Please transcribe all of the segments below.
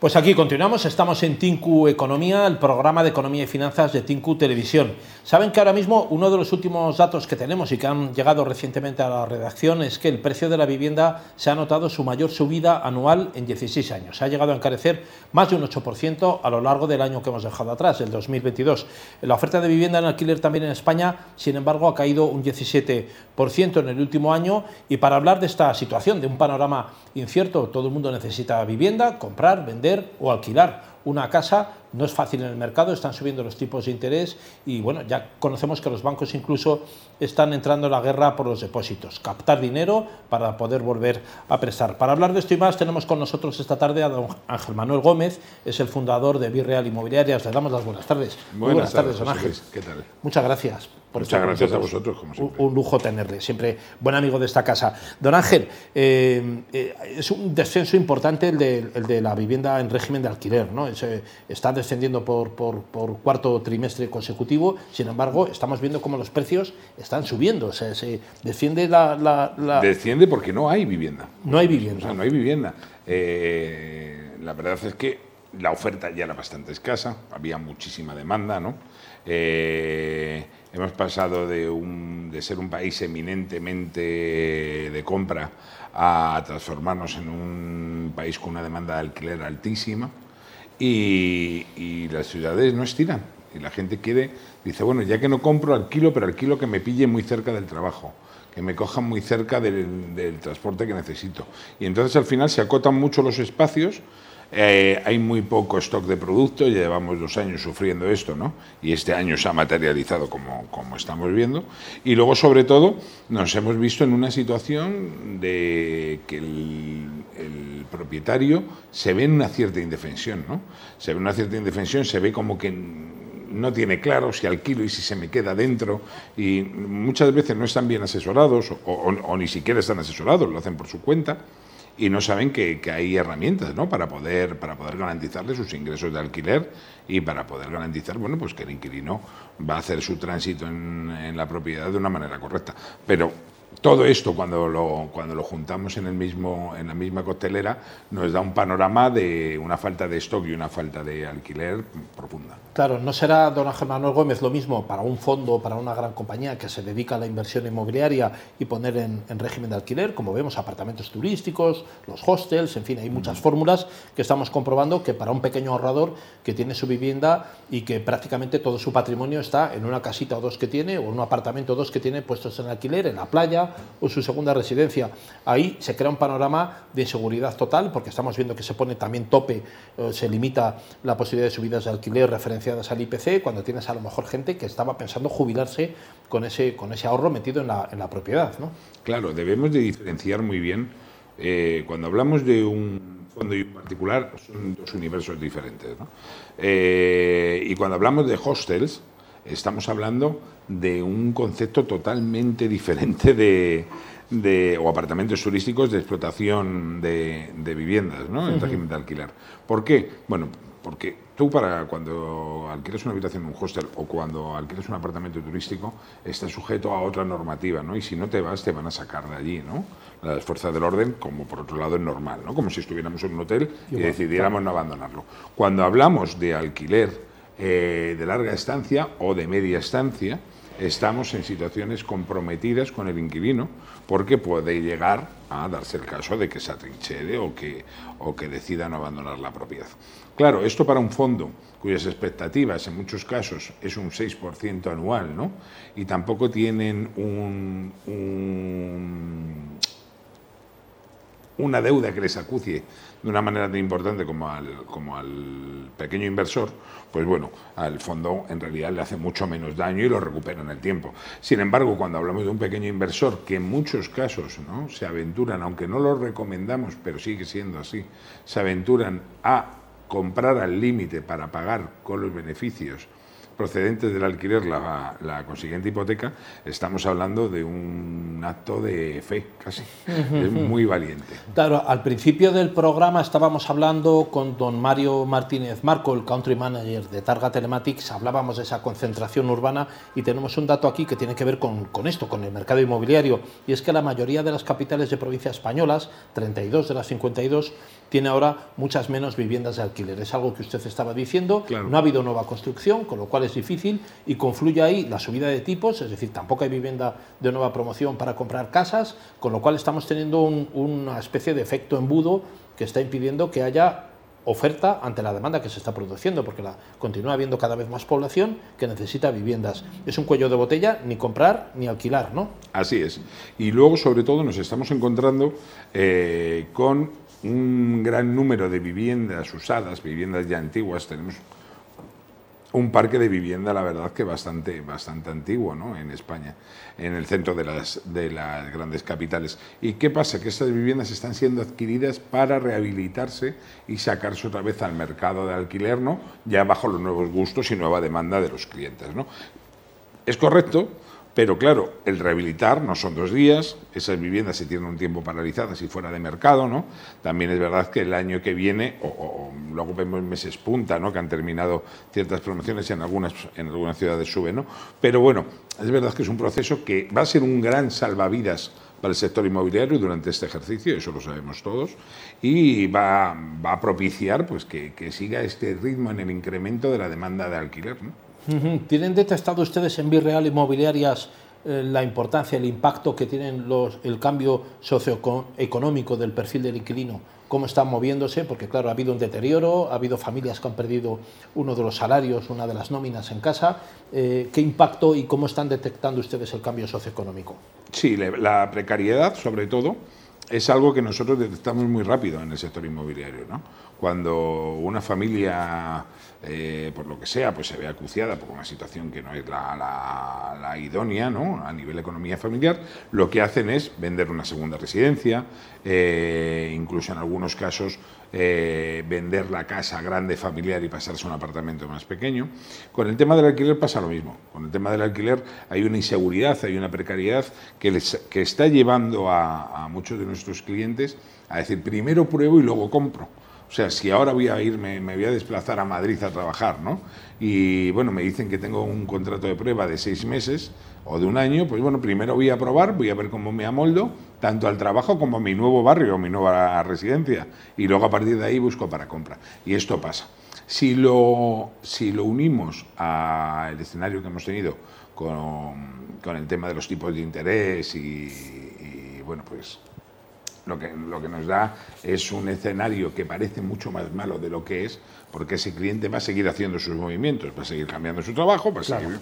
Pues aquí continuamos, estamos en Tinku Economía, el programa de economía y finanzas de Tinku Televisión. Saben que ahora mismo uno de los últimos datos que tenemos y que han llegado recientemente a la redacción es que el precio de la vivienda se ha notado su mayor subida anual en 16 años. Ha llegado a encarecer más de un 8% a lo largo del año que hemos dejado atrás, el 2022. La oferta de vivienda en alquiler también en España, sin embargo, ha caído un 17% en el último año y para hablar de esta situación, de un panorama incierto, todo el mundo necesita vivienda, comprar, vender o alquilar una casa no es fácil en el mercado, están subiendo los tipos de interés y bueno, ya conocemos que los bancos incluso están entrando en la guerra por los depósitos, captar dinero para poder volver a prestar. Para hablar de esto y más tenemos con nosotros esta tarde a don Ángel Manuel Gómez, es el fundador de Virreal Inmobiliarias. Le damos las buenas tardes. Buenas, tardes, don Ángel. ¿Qué tal? Muchas gracias. Por Muchas gracias a vosotros, como siempre. Un, lujo tenerle, siempre buen amigo de esta casa. Don Ángel, eh, eh, es un descenso importante el de, la vivienda en régimen de alquiler, ¿no? Está descendiendo por, cuarto trimestre consecutivo, sin embargo, estamos viendo cómo los precios están subiendo. se defiende la, Desciende porque no hay vivienda. No hay vivienda. O sea, no hay vivienda. Eh, la verdad es que la oferta ya era bastante escasa, había muchísima demanda, ¿no? Eh, hemos pasado de, un, de ser un país eminentemente de compra a transformarnos en un país con una demanda de alquiler altísima y, las ciudades no estiran. Y la gente quiere, dice, bueno, ya que no compro, alquilo, pero alquilo que me pille muy cerca del trabajo, que me cojan muy cerca del, del transporte que necesito. Y entonces al final se acotan mucho los espacios eh, hay muy poco stock de producto, ya llevamos dos años sufriendo esto, ¿no? Y este año se ha materializado como, como estamos viendo. Y luego, sobre todo, nos hemos visto en una situación de que el, el propietario se ve en una cierta indefensión, ¿no? Se ve en una cierta indefensión, se ve como que no tiene claro si alquilo y si se me queda dentro y muchas veces no están bien asesorados o, o ni siquiera están asesorados, lo hacen por su cuenta y no saben que, hay herramientas ¿no? para, poder, para poder garantizarle sus ingresos de alquiler y para poder garantizar bueno, pues que el inquilino va a hacer su tránsito en, en la propiedad de una manera correcta. Pero todo esto cuando lo, cuando lo juntamos en, el mismo, en la misma costelera nos da un panorama de una falta de stock y una falta de alquiler profunda. Claro, no será, don Ángel Manuel Gómez, lo mismo para un fondo, para una gran compañía que se dedica a la inversión inmobiliaria y poner en, régimen de alquiler, como vemos, apartamentos turísticos, los hostels, en fin, hay muchas fórmulas que estamos comprobando que para un pequeño ahorrador que tiene su vivienda y que prácticamente todo su patrimonio está en una casita o dos que tiene, o un apartamento o dos que tiene puestos en alquiler, en la playa, o su segunda residencia. Ahí se crea un panorama de inseguridad total porque estamos viendo que se pone también tope, eh, se limita la posibilidad de subidas de alquiler referenciadas al IPC cuando tienes a lo mejor gente que estaba pensando jubilarse con ese, con ese ahorro metido en la, en la propiedad. ¿no? Claro, debemos de diferenciar muy bien eh, cuando hablamos de un fondo y un particular son dos universos diferentes. ¿no? Eh, y cuando hablamos de hostels, estamos hablando de un concepto totalmente diferente de, o apartamentos turísticos de explotación de, viviendas, ¿no? En régimen de alquiler. ¿Por qué? Bueno, porque tú para cuando alquiles una habitación en un hostel o cuando alquiles un apartamento turístico estás sujeto a otra normativa, ¿no? Y si no te vas te van a sacar de allí, ¿no? Las fuerzas del orden, como por otro lado es normal, ¿no? Como si estuviéramos en un hotel y decidiéramos no abandonarlo. Cuando hablamos de alquiler eh, de larga estancia o de media estancia, estamos en situaciones comprometidas con el inquilino porque puede llegar a darse el caso de que se atrinchere o que, o que decida no abandonar la propiedad. Claro, esto para un fondo cuyas expectativas en muchos casos es un 6% anual, ¿no? Y tampoco tienen un, una deuda que les acucie de una manera tan importante como al, como al pequeño inversor, pues bueno, al fondo en realidad le hace mucho menos daño y lo recupera en el tiempo. Sin embargo, cuando hablamos de un pequeño inversor que en muchos casos ¿no? se aventuran, aunque no lo recomendamos, pero sigue siendo así, se aventuran a comprar al límite para pagar con los beneficios procedentes del alquiler la, la, consiguiente hipoteca, estamos hablando de un acto de fe, casi. Es muy valiente. Claro, al principio del programa estábamos hablando con don Mario Martínez Marco, el country manager de Targa Telematics, hablábamos de esa concentración urbana y tenemos un dato aquí que tiene que ver con, con esto, con el mercado inmobiliario, y es que la mayoría de las capitales de provincias españolas, 32 de las 52, tiene ahora muchas menos viviendas de alquiler. Es algo que usted estaba diciendo, no ha habido nueva construcción, con lo cual es difícil y confluye ahí la subida de tipos, es decir, tampoco hay vivienda de nueva promoción para comprar casas, con lo cual estamos teniendo una especie de efecto embudo que está impidiendo que haya oferta ante la demanda que se está produciendo, porque la, continúa habiendo cada vez más población que necesita viviendas. Es un cuello de botella, ni comprar ni alquilar, ¿no? Así es. Y luego, sobre todo, nos estamos encontrando eh, con un gran número de viviendas usadas, viviendas ya antiguas. Tenemos un parque de vivienda, la verdad que bastante, bastante antiguo ¿no? en España, en el centro de las, de las grandes capitales. ¿Y qué pasa? Que estas viviendas están siendo adquiridas para rehabilitarse y sacarse otra vez al mercado de alquiler, ¿no? ya bajo los nuevos gustos y nueva demanda de los clientes. ¿no? Es correcto pero claro, el rehabilitar no son dos días, esas viviendas se tienen un tiempo paralizadas y fuera de mercado, ¿no? También es verdad que el año que viene, o, luego vemos meses punta, ¿no? Que han terminado ciertas promociones y en algunas, en algunas ciudades suben, ¿no? Pero bueno, es verdad que es un proceso que va a ser un gran salvavidas para el sector inmobiliario durante este ejercicio, eso lo sabemos todos, y va, va a propiciar pues, que, que, siga este ritmo en el incremento de la demanda de alquiler. ¿no? ¿Tienen detectado ustedes en Virreal Inmobiliarias eh, la importancia, el impacto que tienen los, el cambio socioeconómico del perfil del inquilino? ¿Cómo están moviéndose? Porque claro, ha habido un deterioro, ha habido familias que han perdido uno de los salarios, una de las nóminas en casa. Eh, ¿Qué impacto y cómo están detectando ustedes el cambio socioeconómico? Sí, la precariedad sobre todo es algo que nosotros detectamos muy rápido en el sector inmobiliario. ¿no? Cuando una familia, eh, por lo que sea, pues se ve acuciada por una situación que no es la, idónea ¿no? a nivel economía familiar, lo que hacen es vender una segunda residencia, eh, incluso en algunos casos eh, vender la casa grande familiar y pasarse a un apartamento más pequeño. Con el tema del alquiler pasa lo mismo. Con el tema del alquiler hay una inseguridad, hay una precariedad que, les, que está llevando a, a muchos de nuestros clientes a decir primero pruebo y luego compro. O sea, si ahora voy a irme, me voy a desplazar a Madrid a trabajar, ¿no? Y bueno, me dicen que tengo un contrato de prueba de seis meses o de un año, pues bueno, primero voy a probar, voy a ver cómo me amoldo, tanto al trabajo como a mi nuevo barrio, mi nueva residencia, y luego a partir de ahí busco para compra. Y esto pasa. Si lo, si lo unimos al escenario que hemos tenido con, con, el tema de los tipos de interés y, y bueno, pues lo que, lo que nos da es un escenario que parece mucho más malo de lo que es, porque ese cliente va a seguir haciendo sus movimientos, va a seguir cambiando su trabajo, va a seguir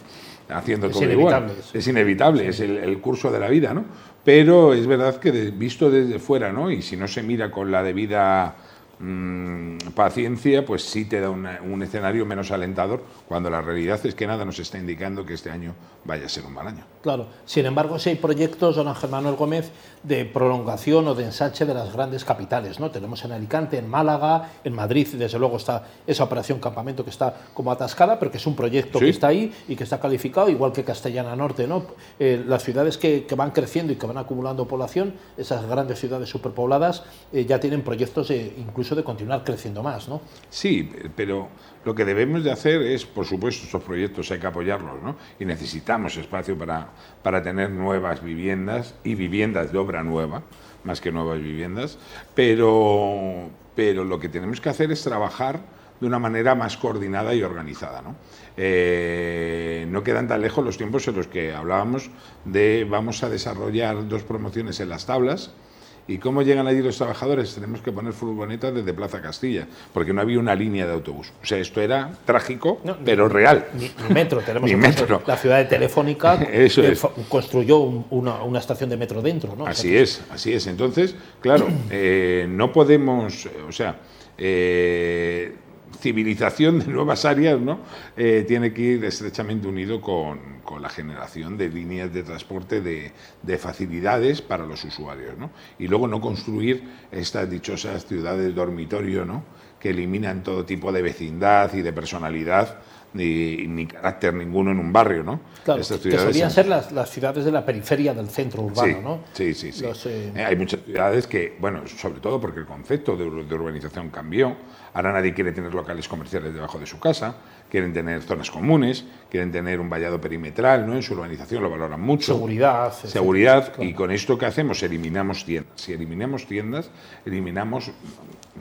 haciendo todo igual. Es inevitable, es el, el, curso de la vida, ¿no? Pero es verdad que visto desde fuera, ¿no? Y si no se mira con la debida Mm, paciencia, pues sí te da un escenario menos alentador, cuando la realidad es que nada nos está indicando que este año vaya a ser un mal año. Claro, sin embargo, si hay proyectos, don Ángel Manuel Gómez, de prolongación o de ensanche de las grandes capitales, ¿no? Tenemos en Alicante, en Málaga, en Madrid, desde luego está esa operación campamento que está como atascada, pero que es un proyecto que está ahí y que está calificado, igual que Castellana Norte, ¿no? Eh, las ciudades que, que, van creciendo y que van acumulando población, esas grandes ciudades superpobladas, eh, ya tienen proyectos de, de continuar creciendo más, ¿no? Sí, pero lo que debemos de hacer es, por supuesto, estos proyectos hay que apoyarlos, ¿no? Y necesitamos espacio para, para tener nuevas viviendas y viviendas de obra nueva, más que nuevas viviendas, pero, pero lo que tenemos que hacer es trabajar de una manera más coordinada y organizada. ¿no? Eh, no quedan tan lejos los tiempos en los que hablábamos de vamos a desarrollar dos promociones en las tablas, ¿Y cómo llegan allí los trabajadores? Tenemos que poner furgonetas desde Plaza Castilla, porque no había una línea de autobús. O sea, esto era trágico, pero real. Ni, metro, tenemos ni metro. la ciudad de Telefónica Eso construyó una, estación de metro dentro. ¿no? Así es, así es. Entonces, claro, eh, no podemos, o sea, eh, civilización de nuevas áreas ¿no? Eh, tiene que ir estrechamente unido con, la generación de líneas de transporte de, facilidades para los usuarios. ¿no? Y luego no construir estas dichosas ciudades dormitorio ¿no? que eliminan todo tipo de vecindad y de personalidad ni, ni carácter ninguno en un barrio, ¿no? Claro, Estas que solían ser las, las ciudades de la periferia del centro urbano, sí, ¿no? Sí, sí, sí. Los, eh, Eh, hay muchas ciudades que, bueno, sobre todo porque el concepto de, ur- de urbanización cambió. Ahora nadie quiere tener locales comerciales debajo de su casa, quieren tener zonas comunes, quieren tener un vallado perimetral, ¿no? En su urbanización lo valoran mucho. Seguridad. etcétera. Seguridad. Claro. Y con esto que hacemos, eliminamos tiendas. Si eliminamos tiendas, eliminamos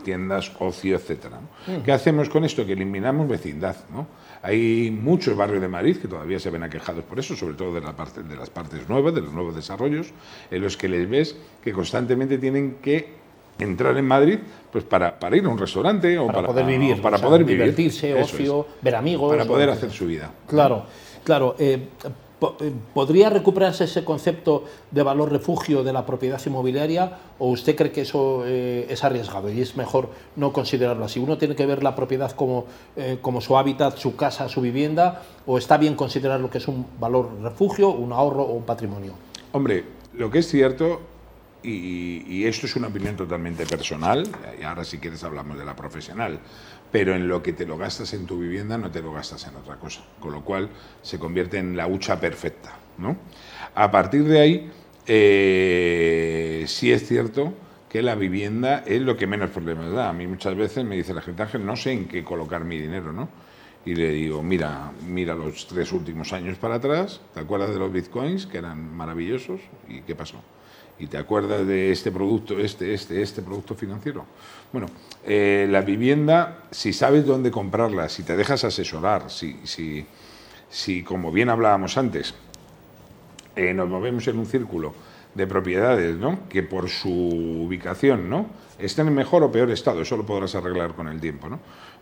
tiendas, ocio, etcétera. ¿no? ¿Qué hacemos con esto? Que eliminamos vecindad. ¿no? Hay muchos barrios de Madrid que todavía se ven aquejados por eso, sobre todo de, la parte, de las partes nuevas, de los nuevos desarrollos, en los que les ves que constantemente tienen que entrar en Madrid pues para, para ir a un restaurante o para, para, poder vivir, o para o sea, poder vivir. divertirse, es. ocio, ver amigos. para poder hacer su vida. Claro, claro. eh, ¿Podría recuperarse ese concepto de valor refugio de la propiedad inmobiliaria o usted cree que eso eh, es arriesgado y es mejor no considerarlo así? ¿Uno tiene que ver la propiedad como, eh, como su hábitat, su casa, su vivienda o está bien considerar lo que es un valor refugio, un ahorro o un patrimonio? Hombre, lo que es cierto, y, esto es una opinión totalmente personal, y ahora si quieres hablamos de la profesional, pero en lo que te lo gastas en tu vivienda no te lo gastas en otra cosa, con lo cual se convierte en la hucha perfecta. ¿no? A partir de ahí, eh, sí es cierto que la vivienda es lo que menos problemas da. A mí muchas veces me dice la gente, Ángel, no sé en qué colocar mi dinero, ¿no? Y le digo, mira, mira los tres últimos años para atrás, ¿te acuerdas de los bitcoins que eran maravillosos? ¿Y qué pasó? ¿Y te acuerdas de este producto, este, este, este producto financiero? Bueno, eh, la vivienda, si sabes dónde comprarla, si te dejas asesorar, si, si, si como bien hablábamos antes, eh, nos movemos en un círculo de propiedades, ¿no? Que por su ubicación, ¿no? Estén en mejor o peor estado, eso lo podrás arreglar con el tiempo, ¿no?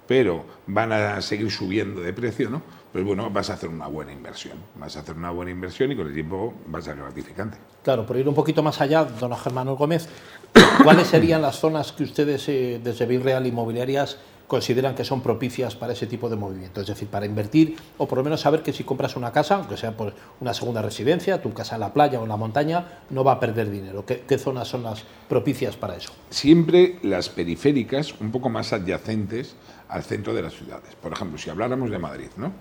Pero van a seguir subiendo de precio, ¿no? Pues bueno, vas a hacer una buena inversión, vas a hacer una buena inversión y con el tiempo va a ser gratificante. Claro, por ir un poquito más allá, don Manuel Gómez, ¿cuáles serían las zonas que ustedes eh, desde Virreal Inmobiliarias consideran que son propicias para ese tipo de movimiento? Es decir, para invertir o por lo menos saber que si compras una casa, aunque sea por una segunda residencia, tu casa en la playa o en la montaña, no va a perder dinero. ¿Qué, qué zonas son las propicias para eso? Siempre las periféricas un poco más adyacentes al centro de las ciudades. Por ejemplo, si habláramos de Madrid, ¿no?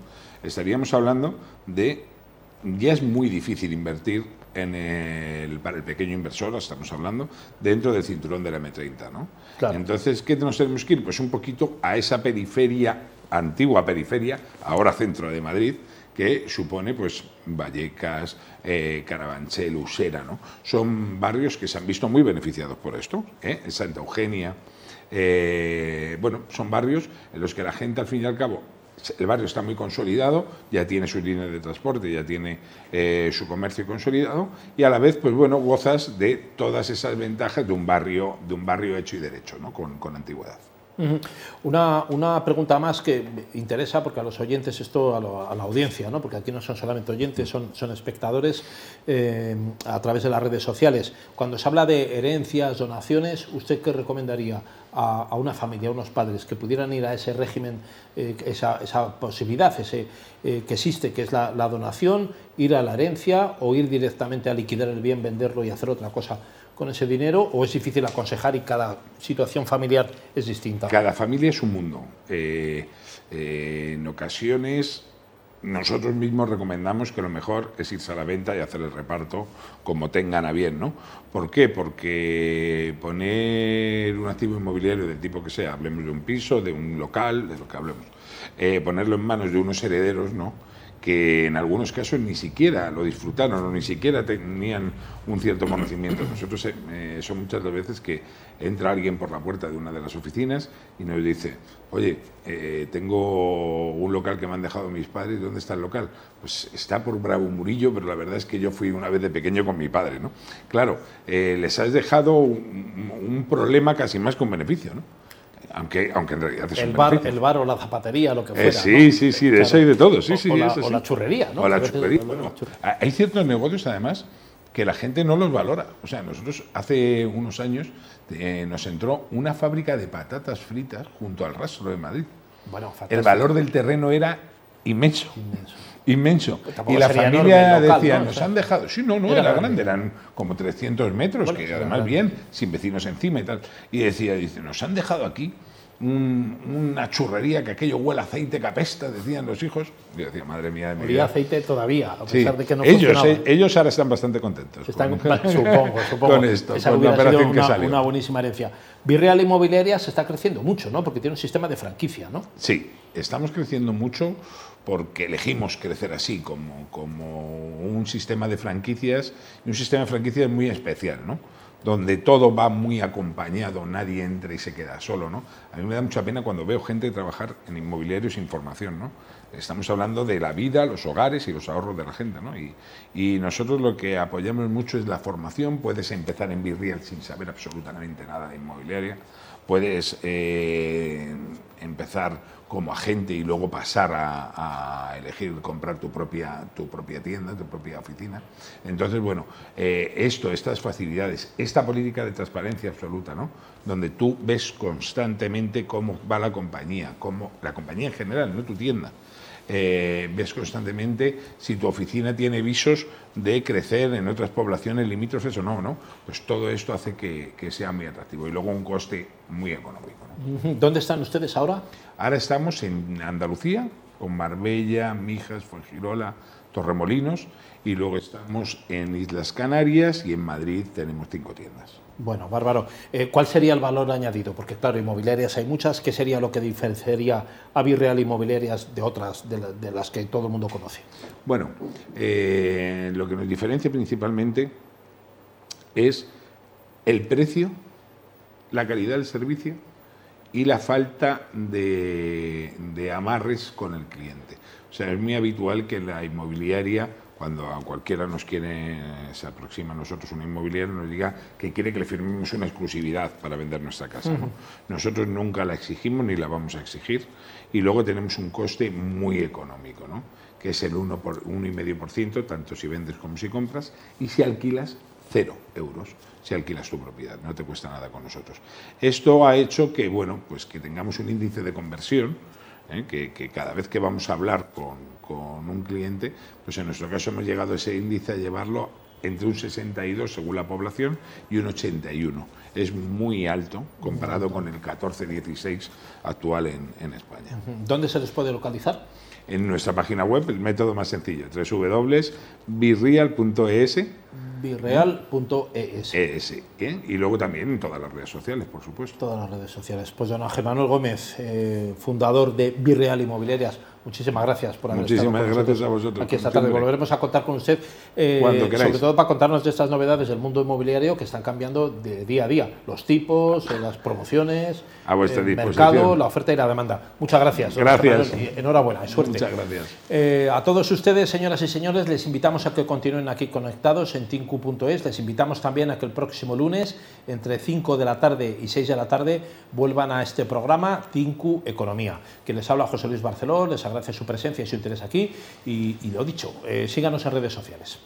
Estaríamos hablando de ya es muy difícil invertir en el, para el pequeño inversor, estamos hablando, dentro del cinturón de la M30. ¿no? Claro. Entonces, ¿qué nos tenemos que ir? Pues un poquito a esa periferia, antigua periferia, ahora centro de Madrid, que supone pues Vallecas, eh, Carabanchel, Usera, ¿no? Son barrios que se han visto muy beneficiados por esto, ¿eh? Santa Eugenia, eh, bueno, son barrios en los que la gente al fin y al cabo el barrio está muy consolidado, ya tiene sus líneas de transporte, ya tiene eh, su comercio consolidado y a la vez, pues bueno, gozas de todas esas ventajas de un barrio, de un barrio hecho y derecho, ¿no? con, con antigüedad. Una, una pregunta más que interesa, porque a los oyentes, esto a, lo- a la audiencia, ¿no? porque aquí no son solamente oyentes, son, son espectadores eh, a través de las redes sociales. Cuando se habla de herencias, donaciones, ¿usted qué recomendaría a, a una familia, a unos padres que pudieran ir a ese régimen, eh, esa, esa posibilidad ese, eh, que existe, que es la donación, ir a la herencia o ir directamente a liquidar el bien, venderlo y hacer otra cosa con ese dinero? ¿O es difícil aconsejar y cada situación familiar es distinta? Cada familia es un mundo. Eh, eh, en ocasiones nosotros mismos recomendamos que lo mejor es irse a la venta y hacer el reparto como tengan a bien, ¿no? ¿Por qué? Porque poner un activo inmobiliario del tipo que sea, hablemos de un piso, de un local, de lo que hablemos, eh, ponerlo en manos de unos herederos, ¿no? Que en algunos casos ni siquiera lo disfrutaron o ni siquiera tenían un cierto conocimiento. Nosotros, eh, eh, son muchas las veces que entra alguien por la puerta de una de las oficinas y nos dice, oye, eh, tengo un local que me han dejado mis padres, ¿dónde está el local? Pues está por Bravo Murillo, pero la verdad es que yo fui una vez de pequeño con mi padre, ¿no? Claro, eh, les has dejado un, un problema casi más que un beneficio, ¿no? Aunque, aunque en realidad es el un bar, beneficio. el bar o la zapatería, lo que Eh, fuera. sí, ¿no? sí, sí, de eso hay de todo, sí, O- sí, o, la, eso o sí. la churrería, ¿no? O la churrería. bueno, hay ciertos negocios, además, que la gente no los valora. O sea, nosotros hace unos años eh, nos entró una fábrica de patatas fritas junto al rastro de Madrid. Bueno, El valor del terreno era inmenso. Inmenso. Inmenso. Y la familia local, decía, ¿no? O nos sea, han dejado. Sí, no, no, era era, grande. eran como 300 metros, Bueno, que además bien, sin vecinos encima y tal. Y decía, dice, nos han dejado aquí una churrería que aquello huele a aceite capesta, decían los hijos. Yo decía, madre mía de mi Olía aceite todavía, a Sí. pesar de que no ellos, eh, ellos ahora están bastante contentos. Están- con, supongo, supongo. con esto, Esa con la operación que una, salió. una buenísima herencia. Virreal Inmobiliaria se está creciendo mucho, ¿no? Porque tiene un sistema de franquicia, ¿no? Sí, estamos creciendo mucho porque elegimos crecer así, como, como un sistema de franquicias, y un sistema de franquicias muy especial, ¿no? donde todo va muy acompañado, nadie entra y se queda solo. ¿no? A mí me da mucha pena cuando veo gente trabajar en inmobiliario sin formación. ¿no? Estamos hablando de la vida, los hogares y los ahorros de la gente. ¿no? Y, y nosotros lo que apoyamos mucho es la formación. Puedes empezar en Virreal sin saber absolutamente nada de inmobiliaria. Puedes eh, empezar como agente y luego pasar a, elegir comprar tu propia, tu propia tienda, tu propia oficina. Entonces, bueno, eh, esto, estas facilidades, esta política de transparencia absoluta, ¿no? donde tú ves constantemente cómo va la compañía, cómo, la compañía en general, no tu tienda. Eh, ves constantemente si tu oficina tiene visos de crecer en otras poblaciones limítrofes o no, ¿no? Pues todo esto hace que, que sea muy atractivo y luego un coste muy económico. ¿Dónde están ustedes ahora? Ahora estamos en Andalucía, con Marbella, Mijas, Fuengirola, Torremolinos, y luego estamos en Islas Canarias y en Madrid tenemos cinco tiendas. Bueno, bárbaro. Eh, ¿Cuál sería el valor añadido? Porque claro, inmobiliarias hay muchas. ¿Qué sería lo que diferenciaría a Virreal Inmobiliarias de otras, de, la- de las que todo el mundo conoce? Bueno, eh, lo que nos diferencia principalmente es el precio, la calidad del servicio y la falta de, de amarres con el cliente. O sea, es muy habitual que la inmobiliaria, cuando a cualquiera nos quiere, se aproxima a nosotros una inmobiliaria, nos diga que quiere que le firmemos una exclusividad para vender nuestra casa. ¿no? Nosotros nunca la exigimos ni la vamos a exigir y luego tenemos un coste muy económico, ¿no? que es el 1 por, 1,5%, tanto si vendes como si compras, y si alquilas, cero euros si alquilas tu propiedad, no te cuesta nada con nosotros. Esto ha hecho que, bueno, pues que tengamos un índice de conversión, ¿eh? que, que cada vez que vamos a hablar con, con un cliente, pues en nuestro caso hemos llegado a ese índice a llevarlo entre un 62 según la población y un 81. Es muy alto comparado con el 14-16 actual en, en España. ¿Dónde se les puede localizar? En nuestra página web, el método más sencillo, www.birreal.es Virreal.es. ES, ¿eh? y luego también en todas las redes sociales, por supuesto. Todas las redes sociales. Pues don Manuel Gómez, eh, fundador de Virreal Inmobiliarias, muchísimas gracias por haber Muchísimas estado con gracias a vosotros, Aquí esta tarde volveremos a contar con usted, eh, Cuando queráis. sobre todo para contarnos de estas novedades del mundo inmobiliario que están cambiando de día a día, los tipos, eh, las promociones, A el mercado, la oferta y la demanda. Muchas gracias. Gracias. Enhorabuena, y suerte. Muchas gracias. Eh, a todos ustedes, señoras y señores, les invitamos a que continúen aquí conectados en tinku.es. Les invitamos también a que el próximo lunes, entre 5 de la tarde y 6 de la tarde, vuelvan a este programa Tinku Economía. Que les habla José Luis Barceló, les agradece su presencia y su interés aquí. Y, y lo dicho, eh, síganos en redes sociales.